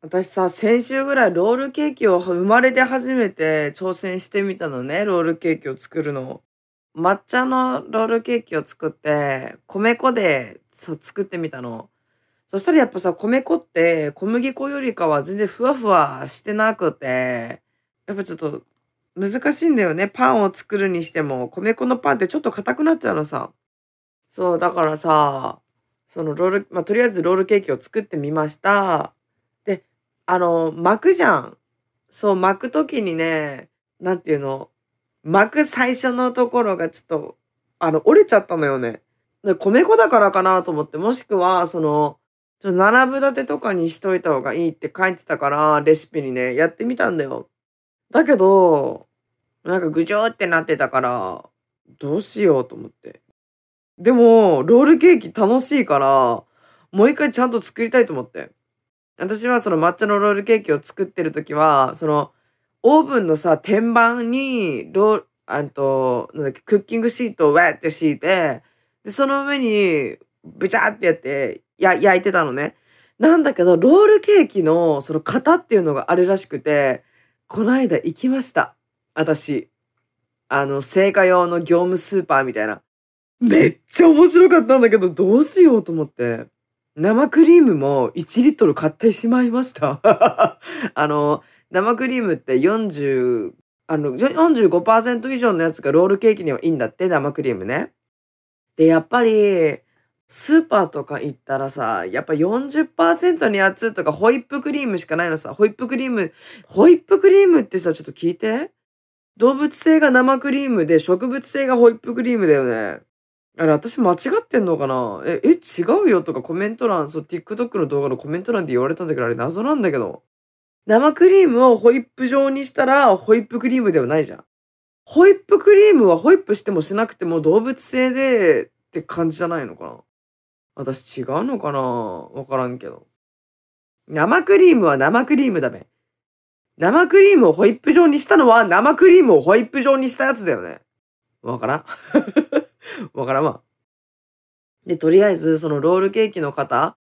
私さ、先週ぐらいロールケーキを生まれて初めて挑戦してみたのね、ロールケーキを作るの。抹茶のロールケーキを作って、米粉でそう作ってみたの。そしたらやっぱさ、米粉って小麦粉よりかは全然ふわふわしてなくて、やっぱちょっと難しいんだよね。パンを作るにしても、米粉のパンってちょっと硬くなっちゃうのさ。そう、だからさ、そのロール、まあ、とりあえずロールケーキを作ってみました。あの、巻くじゃん。そう、巻くときにね、なんていうの、巻く最初のところがちょっと、あの、折れちゃったのよね。で米粉だからかなと思って、もしくは、その、ちょっと並ぶ立てとかにしといた方がいいって書いてたから、レシピにね、やってみたんだよ。だけど、なんかぐじょーってなってたから、どうしようと思って。でも、ロールケーキ楽しいから、もう一回ちゃんと作りたいと思って。私はその抹茶のロールケーキを作ってる時は、その、オーブンのさ、天板に、ロー、あと、なんだっけ、クッキングシートをわーって敷いて、で、その上に、ブチャーってやって、や、焼いてたのね。なんだけど、ロールケーキの、その型っていうのがあるらしくて、この間行きました。私。あの、成果用の業務スーパーみたいな。めっちゃ面白かったんだけど、どうしようと思って。生クリームも1リットル買ってしまいました。あの、生クリームって40、あの、45%以上のやつがロールケーキにはいいんだって、生クリームね。で、やっぱり、スーパーとか行ったらさ、やっぱ40%のやつとかホイップクリームしかないのさ。ホイップクリーム、ホイップクリームってさ、ちょっと聞いて。動物性が生クリームで植物性がホイップクリームだよね。あれ、私間違ってんのかな？え、え、違うよとかコメント欄、そう、TikTok の動画のコメント欄で言われたんだけど、あれ謎なんだけど。生クリームをホイップ状にしたら、ホイップクリームではないじゃん。ホイップクリームはホイップしてもしなくても動物性でって感じじゃないのかな？私違うのかな？わからんけど。生クリームは生クリームだべ。生クリームをホイップ状にしたのは生クリームをホイップ状にしたやつだよね。わからん わからんわ。で、とりあえず、そのロールケーキの型、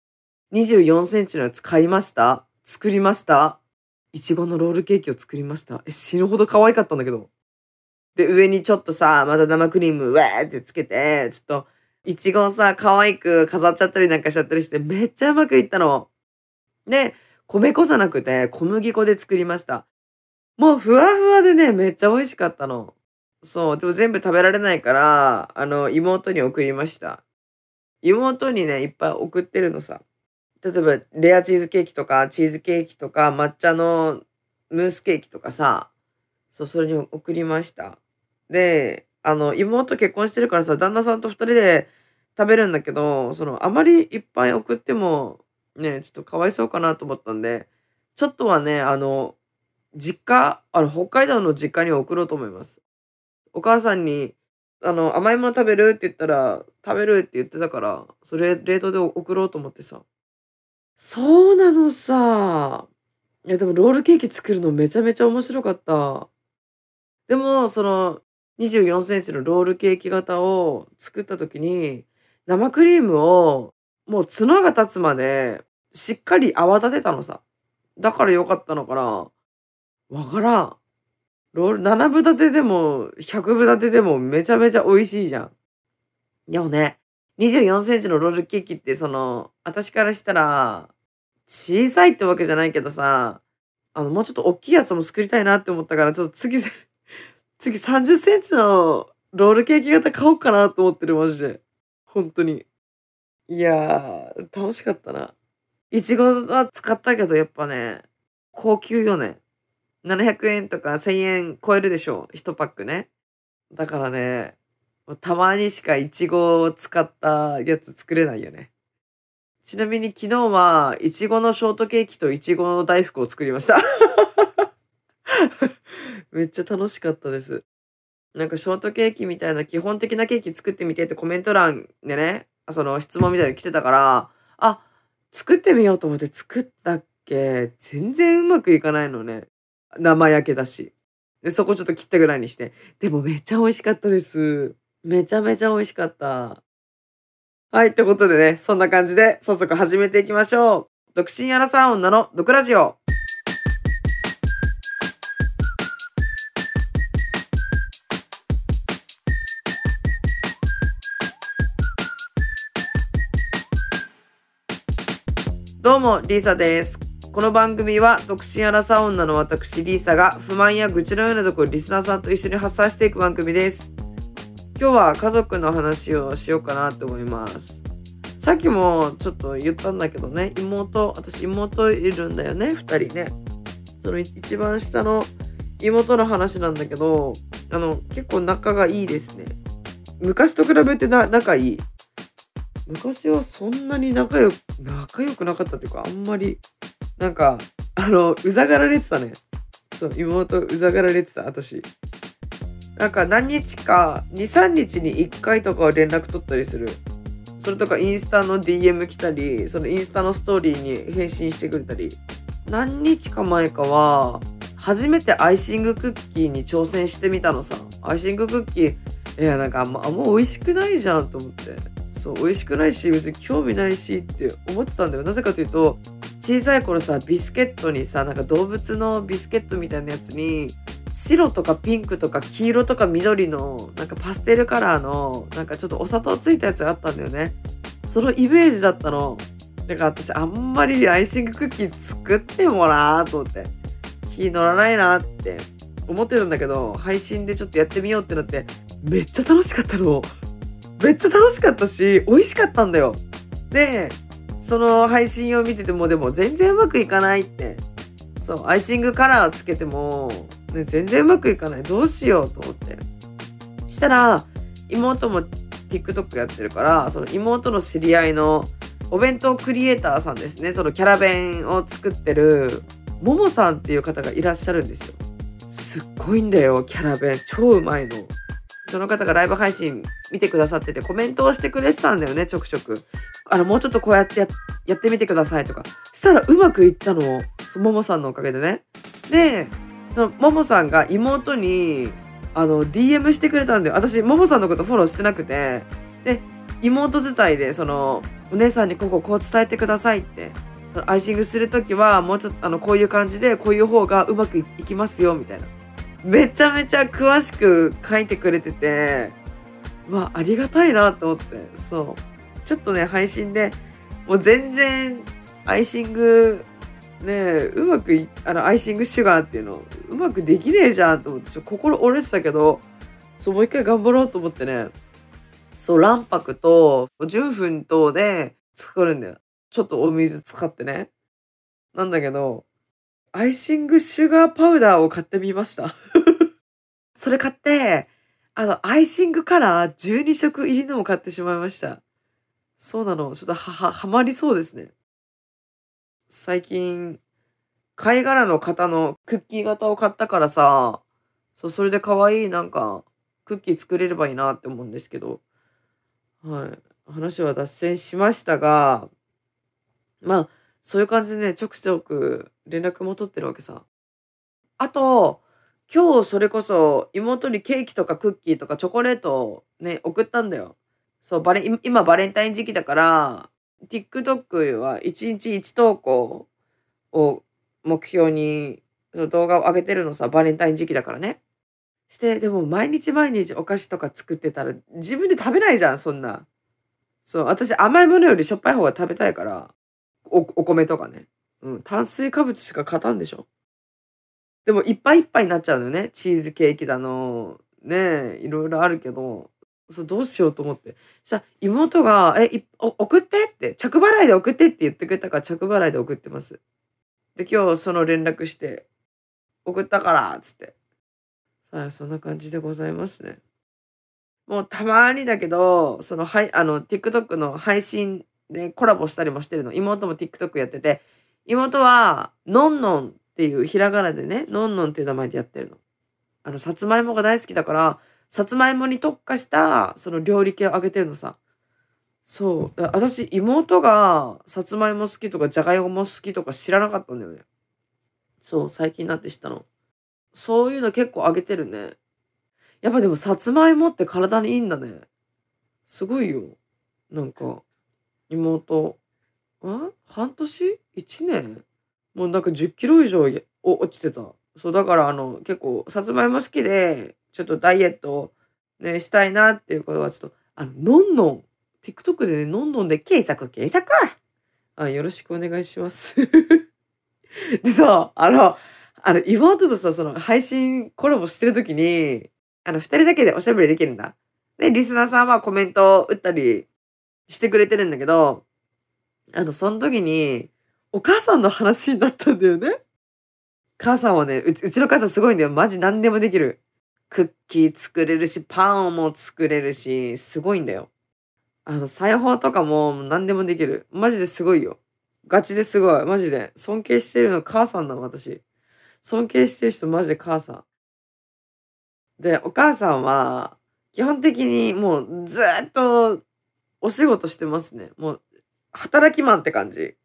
24センチのやつ買いました。作りました。いちごのロールケーキを作りました。え、死ぬほど可愛かったんだけど。で、上にちょっとさ、また生クリーム、ウェーってつけて、ちょっと、いちごをさ、可愛く飾っちゃったりなんかしちゃったりして、めっちゃうまくいったの。で、米粉じゃなくて小麦粉で作りました。もうふわふわでね、めっちゃ美味しかったの。そう、でも全部食べられないから、あの、妹に送りました。妹にね、いっぱい送ってるのさ。例えば、レアチーズケーキとか、チーズケーキとか、抹茶のムースケーキとかさ、そう、それに送りました。で、あの、妹結婚してるからさ、旦那さんと二人で食べるんだけど、その、あまりいっぱい送っても、ね、ちょっとかわいそうかなと思ったんで、ちょっとはね、あの、実家、あの、北海道の実家に送ろうと思います。お母さんに、あの、甘いもの食べる？って言ったら、食べる？って言ってたから、それ冷凍で送ろうと思ってさ。そうなのさ。いや、でもロールケーキ作るのめちゃめちゃ面白かった。でも、その、24センチのロールケーキ型を作った時に、生クリームをもう角が立つまでしっかり泡立てたのさ。だからよかったのかなわからん。ロール、7分立てでも100分立てでもめちゃめちゃ美味しいじゃん。でもね、24センチのロールケーキってその、私からしたら、小さいってわけじゃないけどさ、あの、もうちょっと大きいやつも作りたいなって思ったから、ちょっと次、次30センチのロールケーキ型買おうかなと思ってる、マジで。本当に。いやー、楽しかったな。いちごは使ったけど、やっぱね、高級よね。700円とか1000円超えるでしょう。1パックね。だからね、たまにしかいちごを使ったやつ作れないよね。ちなみに昨日は、いちごのショートケーキといちごの大福を作りました。めっちゃ楽しかったです。なんかショートケーキみたいな基本的なケーキ作ってみてってコメント欄でね、その質問みたいに来てたから、あ、作ってみようと思って作ったっけ？全然うまくいかないのね。生焼けだし。で、そこちょっと切ったぐらいにして。でもめっちゃ美味しかったです。めちゃめちゃ美味しかった。はい、ってことでね、そんな感じで早速始めていきましょう。独身アラサー女の毒ラジオ。どうも、リーサです。この番組は、独身アラサー女の私、リーサが不満や愚痴のようなところをリスナーさんと一緒に発散していく番組です。今日は家族の話をしようかなと思います。さっきもちょっと言ったんだけどね、妹、私妹いるんだよね、二人ね。その一番下の妹の話なんだけど、あの、結構仲がいいですね。昔と比べてな仲いい。昔はそんなに仲良く、仲良くなかったっていうか、あんまり、なんか、あの、うざがられてたね。そう、妹うざがられてた、私。なんか何日か、2、3日に1回とかは連絡取ったりする。それとかインスタの DM 来たり、そのインスタのストーリーに返信してくれたり。何日か前かは、初めてアイシングクッキーに挑戦してみたのさ。アイシングクッキー、いや、なんかあんま、あんま美味しくないじゃんと思って。そう、美味しくないし、別に興味ないしって思ってたんだよ。なぜかというと、小さい頃さ、ビスケットにさ、なんか動物のビスケットみたいなやつに、白とかピンクとか黄色とか緑のなんかパステルカラーのなんかちょっとお砂糖ついたやつがあったんだよね。そのイメージだったの。だから私あんまりアイシングクッキー作ってもなーと思って気乗らないなって思ってたんだけど配信でちょっとやってみようってなってめっちゃ楽しかったの。めっちゃ楽しかったし美味しかったんだよ。でその配信を見ててもでも全然うまくいかないってそうアイシングカラーつけてもね、全然うまくいかない。どうしようと思って。したら、妹も TikTok やってるから、その妹の知り合いのお弁当クリエイターさんですね。そのキャラ弁を作ってる、ももさんっていう方がいらっしゃるんですよ。すっごいんだよ、キャラ弁。超うまいの。その方がライブ配信見てくださっててコメントをしてくれてたんだよね、ちょくちょく。あの、もうちょっとこうやってややってみてくださいとか。したらうまくいったの。ももさんのおかげでね。で、そのももさんが妹にあの DM してくれたんだよ私ももさんのことフォローしてなくてで妹伝いでそのお姉さんにこここう伝えてくださいってそのアイシングする時はもうちょっとあのこういう感じでこういう方がうまくいきますよみたいなめちゃめちゃ詳しく書いてくれててわあありがたいなと思って。そう。ちょっとね配信でもう全然アイシングねうまくいあのアイシングシュガーっていうのうまくできねえじゃんと思ってちょ心折れてたけどそうもう一回頑張ろうと思ってね。そう卵白と純粉糖で作るんだよ。ちょっとお水使ってね。なんだけどアイシングシュガーパウダーを買ってみました。それ買ってあのアイシングカラー12色入りのも買ってしまいました。そうなの。ちょっとはははまりそうですね。最近、貝殻の型のクッキー型を買ったからさ、そう、それで可愛いなんか、クッキー作れればいいなって思うんですけど、はい。話は脱線しましたが、まあ、そういう感じでね、ちょくちょく連絡も取ってるわけさ。あと、今日それこそ妹にケーキとかクッキーとかチョコレートをね、送ったんだよ。そう、バレ、今バレンタイン時期だから、TikTok は1日1投稿を目標に動画を上げてるのさ、バレンタイン時期だからね。して、でも毎日毎日お菓子とか作ってたら自分で食べないじゃん、そんな。そう、私甘いものよりしょっぱい方が食べたいから、お、米とかね。うん、炭水化物しか勝たんでしょ。でもいっぱいいっぱいになっちゃうのよね。チーズケーキだの、ねいろいろあるけど、そどうしようと思って。したら妹が、え、い送って？って、着払いで送ってって言ってくれたから着払いで送ってます。で、今日その連絡して、送ったから、つって。はい、そんな感じでございますね。もうたまにだけど、その、はい、あの、TikTok の配信でコラボしたりもしてるの。妹も TikTok やってて、妹は、のんのんっていうひらがなでね、のんのんっていう名前でやってるの。あの、さつまいもが大好きだから、さつまいもに特化したその料理系をあげてるのさ。そう。私、妹がさつまいも好きとかじゃがいも好きとか知らなかったんだよね。そう、最近になって知ったの。そういうの結構あげてるね。やっぱでもさつまいもって体にいいんだね。すごいよ。なんか、妹、ん半年 ?1 年？もうなんか10キロ以上落ちてた。そう、だからあの、結構、さつまいも好きで、ちょっとダイエット、ね、したいなっていうことは、ちょっと、あの、のんのん、TikTok でね、のんのんで検索、検索あ、よろしくお願いします。でさ、あの、あの、妹とさ、その、配信コラボしてる時に、あの、二人だけでおしゃべりできるんだ。で、リスナーさんはコメントを打ったりしてくれてるんだけど、あの、その時に、お母さんの話になったんだよね。母さんはねう、ちの母さんすごいんだよ。マジ何でもできる。クッキー作れるし、パンも作れるし、すごいんだよ。あの、裁縫とかも何でもできる。マジですごいよ。ガチですごい。マジで。尊敬してるの母さんだ、私。尊敬してる人マジで母さん。で、お母さんは、基本的にもうずっとお仕事してますね。もう、働きマンって感じ。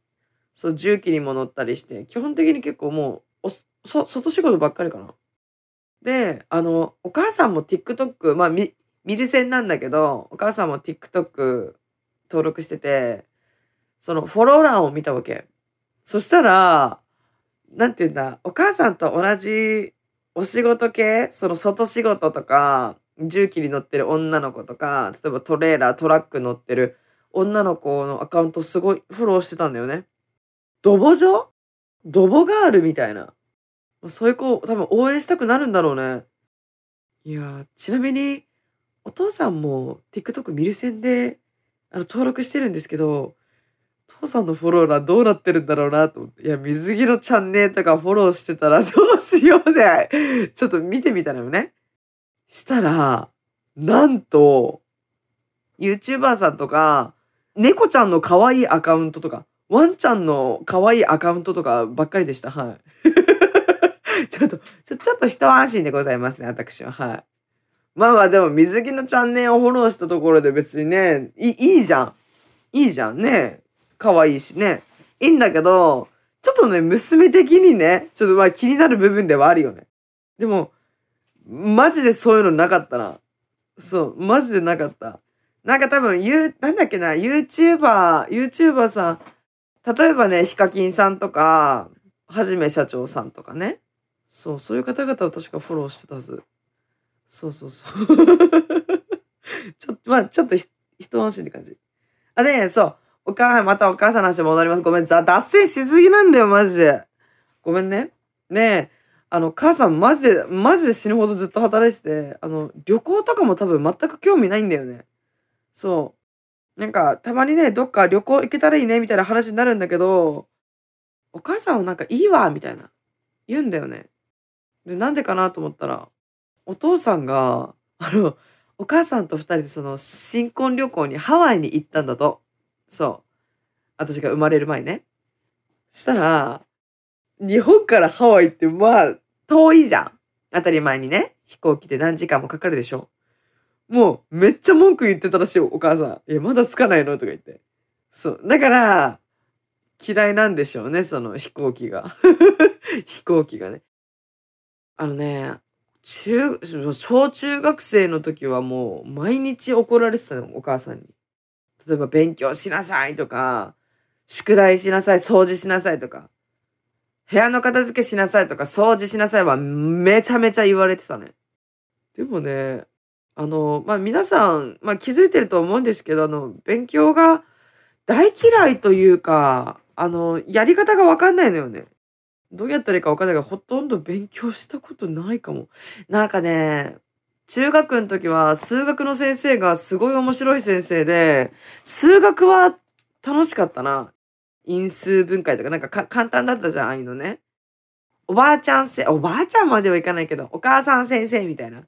そう、重機にも乗ったりして、基本的に結構もう、おそ、外仕事ばっかりかな。で、あの、お母さんも TikTok、まあ、み、見る線なんだけど、お母さんも TikTok 登録してて、そのフォロー欄を見たわけ。そしたら、なんて言うんだ、お母さんと同じお仕事系、その外仕事とか、重機に乗ってる女の子とか、例えばトレーラー、トラック乗ってる女の子のアカウントすごいフォローしてたんだよね。ドボ女ドボガールみたいな。そういう子、多分応援したくなるんだろうね。いやちなみに、お父さんも TikTok 見る線で、あの、登録してるんですけど、父さんのフォロー欄どうなってるんだろうなと思って。いや、水着のチャンネルとかフォローしてたらどうしようね。ちょっと見てみたのよね。したら、なんと、YouTuber さんとか、猫ちゃんの可愛いアカウントとか、ワンちゃんの可愛いアカウントとかばっかりでした。はい。ちょっと、ちょ、ちょっと一安心でございますね、私は。はい。まあまあでも水着のチャンネルをフォローしたところで別にね、いいいじゃん。いいじゃんね。可愛いしね。いいんだけど、ちょっとね、娘的にね、ちょっとまあ気になる部分ではあるよね。でも、マジでそういうのなかったな。そう、マジでなかった。なんか多分、ゆ、なんだっけな、YouTuber、YouTuber さん、例えばね、ヒカキンさんとか、はじめ社長さんとかね。そう、そういう方々を確かフォローしてたはず。そうそうそう。ちょっと、まあ、ちょっと一安心って感じ。あ、ねそう。お母さん、またお母さんの話戻ります。ごめん、脱線しすぎなんだよ、マジで。ごめんね。ねえ、あの、母さん、マジで、マジで死ぬほどずっと働いてて、あの、旅行とかも多分全く興味ないんだよね。そう。なんか、たまにね、どっか旅行行けたらいいね、みたいな話になるんだけど、お母さんはなんかいいわ、みたいな。言うんだよね。で、なんでかなと思ったら、お父さんが、あの、お母さんと二人でその新婚旅行にハワイに行ったんだと。そう。私が生まれる前ね。したら、日本からハワイってまあ遠いじゃん。当たり前にね。飛行機で何時間もかかるでしょ。もうめっちゃ文句言ってたらしいよ、お母さん。え、まだ着かないの？とか言って。そう。だから、嫌いなんでしょうね、その飛行機が。飛行機がね。あのね、中、小中学生の時はもう毎日怒られてたの、お母さんに。例えば勉強しなさいとか、宿題しなさい、掃除しなさいとか、部屋の片付けしなさいとか、掃除しなさいはめちゃめちゃ言われてたね。でもね、あの、まあ、皆さん、まあ、気づいてると思うんですけど、あの、勉強が大嫌いというか、あの、やり方がわかんないのよね。どうやったらいいかわかんないから、ほとんど勉強したことないかも。なんかね、中学の時は数学の先生がすごい面白い先生で、数学は楽しかったな。因数分解とかなんか簡単だったじゃん、ああいうのね。おばあちゃんせ、おばあちゃんまではいかないけど、お母さん先生みたいな。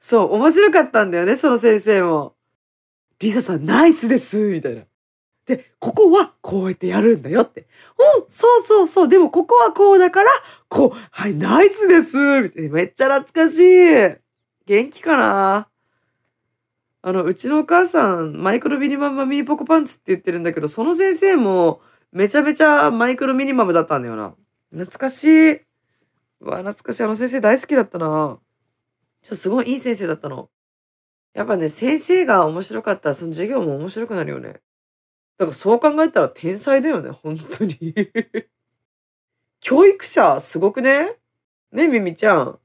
そう、面白かったんだよね、その先生も。リサさんナイスですみたいな。で、ここはこうやってやるんだよって。おそうそうそう。でもここはこうだから、こう、はい、ナイスですみたいな。めっちゃ懐かしい。元気かな？あの、うちのお母さん、マイクロミニマムマミーポコパンツって言ってるんだけど、その先生も、めちゃめちゃマイクロミニマムだったんだよな。懐かしい。わ、懐かしい。あの先生大好きだったな。すごいいい先生だったの。やっぱね、先生が面白かったら、その授業も面白くなるよね。だからそう考えたら天才だよね、本当に。教育者、すごくねね、ミミちゃん。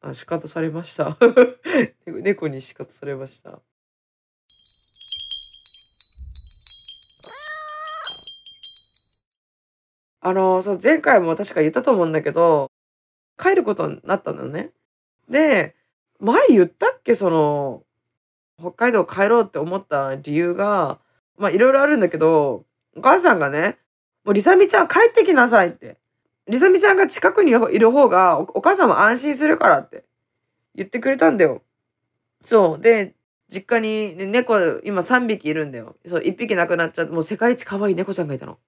あ、仕方されました。猫に仕方されました。あの、そう、前回も確か言ったと思うんだけど、帰ることになったのね。で、前言ったっけ？その、北海道帰ろうって思った理由が、まあいろいろあるんだけど、お母さんがね、もうりさみちゃん帰ってきなさいって。りさみちゃんが近くにいる方がお母さんも安心するからって言ってくれたんだよ。そう。で、実家に、ね、猫今3匹いるんだよ。そう、1匹亡くなっちゃって、もう世界一可愛い猫ちゃんがいたの。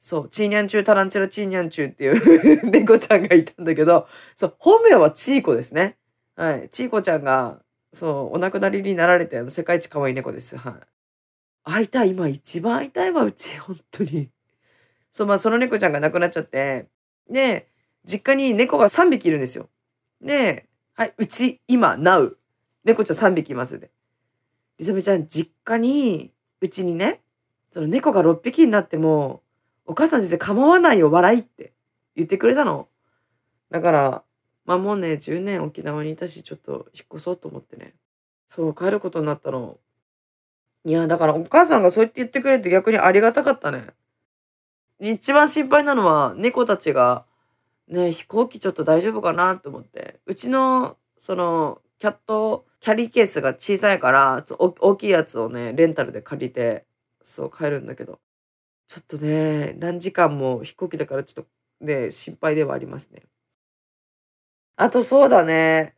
そう、チーニャンチュータランチュラチーニャンチューっていう 猫ちゃんがいたんだけど、そう、本名はチーコですね。はい。チーコちゃんが、そう、お亡くなりになられて、世界一可愛い猫です。はい。会いたい。今一番会いたいわ、うち。本当に。そう、まあ、その猫ちゃんが亡くなっちゃって、で、実家に猫が3匹いるんですよ。で、はい、うち、今、なう。猫ちゃん3匹いますで。りさめちゃん、実家に、うちにね、その猫が6匹になっても、お母さん先生構わないよ、笑いって言ってくれたの。だから、まあもうね、10年沖縄にいたし、ちょっと引っ越そうと思ってね。そう、帰ることになったの。いや、だからお母さんがそう言って言ってくれて逆にありがたかったね。一番心配なのは、猫たちが、ね、飛行機ちょっと大丈夫かなと思って。うちの、その、キャット、キャリーケースが小さいから、大きいやつをね、レンタルで借りて、そう帰るんだけど。ちょっとね、何時間も飛行機だからちょっとね、心配ではありますね。あとそうだね。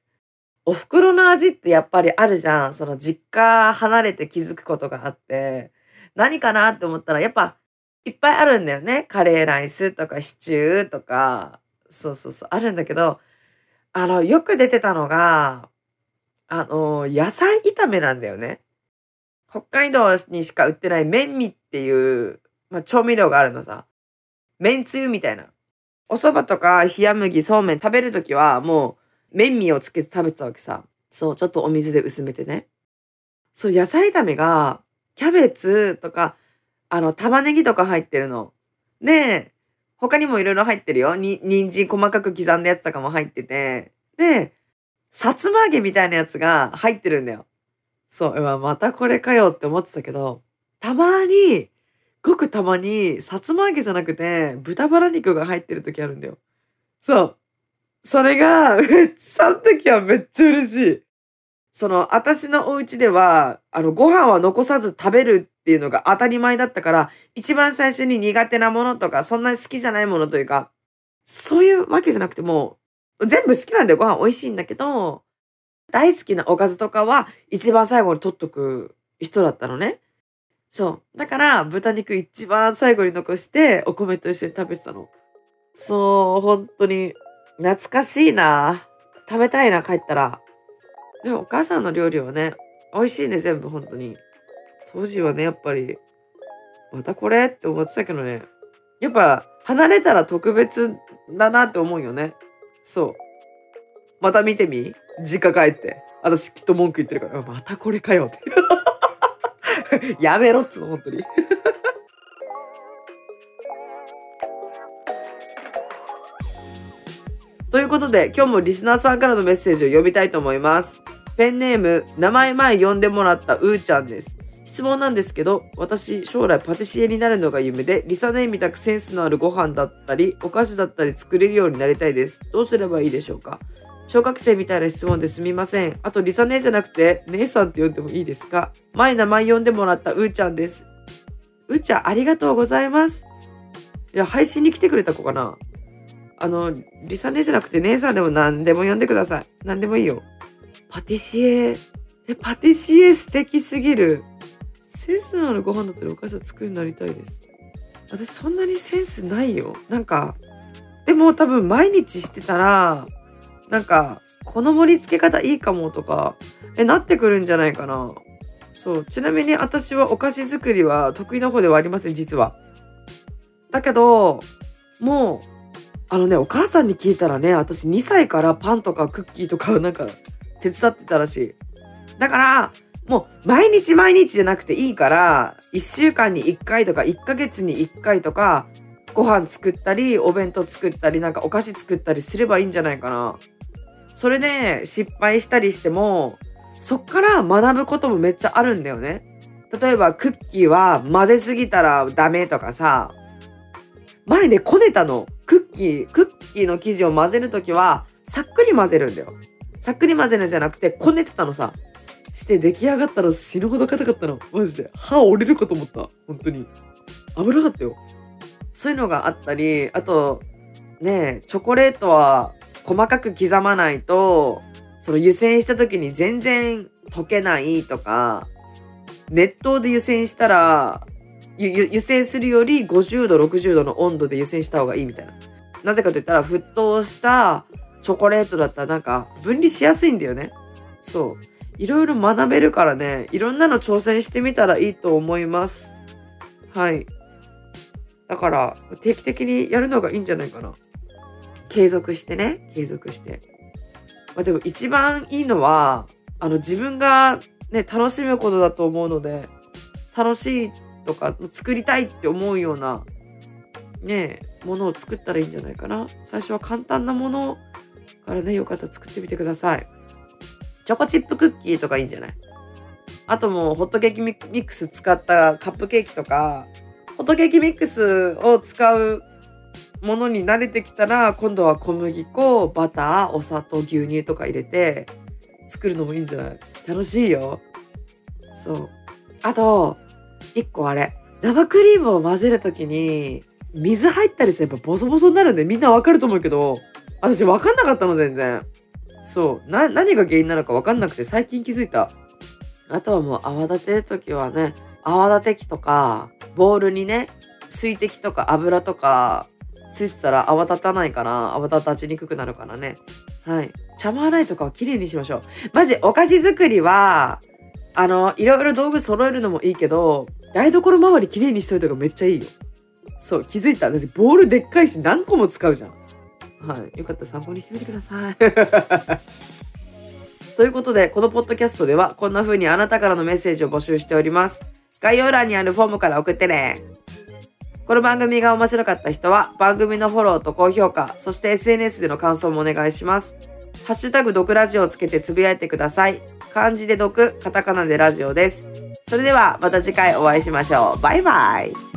お袋の味ってやっぱりあるじゃん。その実家離れて気づくことがあって。何かなって思ったらやっぱいっぱいあるんだよね。カレーライスとかシチューとか。そうそうそう。あるんだけど、あの、よく出てたのが、あの、野菜炒めなんだよね。北海道にしか売ってない麺味っていうまあ、調味料があるのさ。麺つゆみたいな。お蕎麦とか冷麦、そうめん食べるときはもう麺味をつけて食べてたわけさ。そう、ちょっとお水で薄めてね。そう、野菜炒めが、キャベツとか、あの、玉ねぎとか入ってるの。で、他にもいろいろ入ってるよ。に、人参細かく刻んだやつとかも入ってて。で、さつま揚げみたいなやつが入ってるんだよ。そう、またこれかよって思ってたけど、たまにごくたまに、さつま揚げじゃなくて、豚バラ肉が入ってる時あるんだよ。そう。それが、その時はめっちゃ嬉しい。その、私のお家では、あの、ご飯は残さず食べるっていうのが当たり前だったから、一番最初に苦手なものとか、そんなに好きじゃないものというか、そういうわけじゃなくても、全部好きなんだよ。ご飯美味しいんだけど、大好きなおかずとかは一番最後に取っとく人だったのね。そう。だから、豚肉一番最後に残して、お米と一緒に食べてたの。そう、本当に、懐かしいな。食べたいな、帰ったら。でも、お母さんの料理はね、美味しいね、全部、本当に。当時はね、やっぱり、またこれって思ってたけどね。やっぱ、離れたら特別だなって思うよね。そう。また見てみ？実家帰って。私きっと文句言ってるから、またこれかよって。やめろっつうの、本当に。ということで、今日もリスナーさんからのメッセージを読みたいと思います。ペンネーム、名前前呼んでもらったうーちゃんです。質問なんですけど、私、将来パティシエになるのが夢で、リサネーみたくセンスのあるご飯だったり、お菓子だったり作れるようになりたいです。どうすればいいでしょうか？小学生みたいな質問ですみません。あと、リサ姉じゃなくて、姉さんって呼んでもいいですか？前名前呼んでもらったうーちゃんです。うーちゃん、ありがとうございます。いや、配信に来てくれた子かな？あの、リサ姉じゃなくて姉さんでも何でも呼んでください。何でもいいよ。パティシエ。え、パティシエ素敵すぎる。センスのあるご飯だったらお菓子を作るようになりたいです。私そんなにセンスないよ。なんか、でも多分毎日してたら、なんか、この盛り付け方いいかもとか、え、なってくるんじゃないかな。そう。ちなみに私はお菓子作りは得意な方ではありません、実は。だけど、もう、あのね、お母さんに聞いたらね、私2歳からパンとかクッキーとか なんか手伝ってたらしい。だから、もう毎日毎日じゃなくていいから、1週間に1回とか1ヶ月に1回とか、ご飯作ったり、お弁当作ったり、なんかお菓子作ったりすればいいんじゃないかな。それで失敗したりしても、そっから学ぶこともめっちゃあるんだよね。例えばクッキーは混ぜすぎたらダメとかさ、前ね、こねたの。クッキー、クッキーの生地を混ぜるときは、さっくり混ぜるんだよ。さっくり混ぜるんじゃなくて、こねてたのさ。して出来上がったら死ぬほど硬かったの。マジで。歯折れるかと思った。本当に。危なかったよ。そういうのがあったり、あと、ねチョコレートは細かく刻まないと、その湯煎した時に全然溶けないとか、熱湯で湯煎したら、湯煎するより50度、60度の温度で湯煎した方がいいみたいな。なぜかと言ったら、沸騰したチョコレートだったらなんか分離しやすいんだよね。そう。いろいろ学べるからね、いろんなの挑戦してみたらいいと思います。はい。だから、定期的にやるのがいいんじゃないかな。継続してね、継続して。まあ、でも一番いいのは、あの自分がね、楽しむことだと思うので、楽しいとか作りたいって思うようなねものを作ったらいいんじゃないかな。最初は簡単なものからねよかったら作ってみてください。チョコチップクッキーとかいいんじゃない？あともうホットケーキミックス使ったカップケーキとかホットケーキミックスを使うものに慣れてきたら今度は小麦粉バターお砂糖牛乳とか入れて作るのもいいんじゃない？楽しいよそうあと一個あれ、生クリームを混ぜるときに、水入ったりすればボソボソになるんでみんなわかると思うけど、私わかんなかったの全然。そう。な、何が原因なのかわかんなくて最近気づいた。あとはもう泡立てるときはね、泡立て器とか、ボウルにね、水滴とか油とかついてたら泡立たないから、泡立ちにくくなるからね。はい。茶碗洗いとかは綺麗にしましょう。マジ、お菓子作りは、あの、いろいろ道具揃えるのもいいけど、台所周りきれいにしといた方がめっちゃいいよ。そう、気づいた。だってボールでっかいし何個も使うじゃん。はい。よかったら参考にしてみてください。ということで、このポッドキャストではこんな風にあなたからのメッセージを募集しております。概要欄にあるフォームから送ってね。この番組が面白かった人は番組のフォローと高評価、そして SNS での感想もお願いします。ハッシュタグ毒ラジオをつけてつぶやいてください。漢字で毒、カタカナでラジオです。それではまた次回お会いしましょう。バイバイ。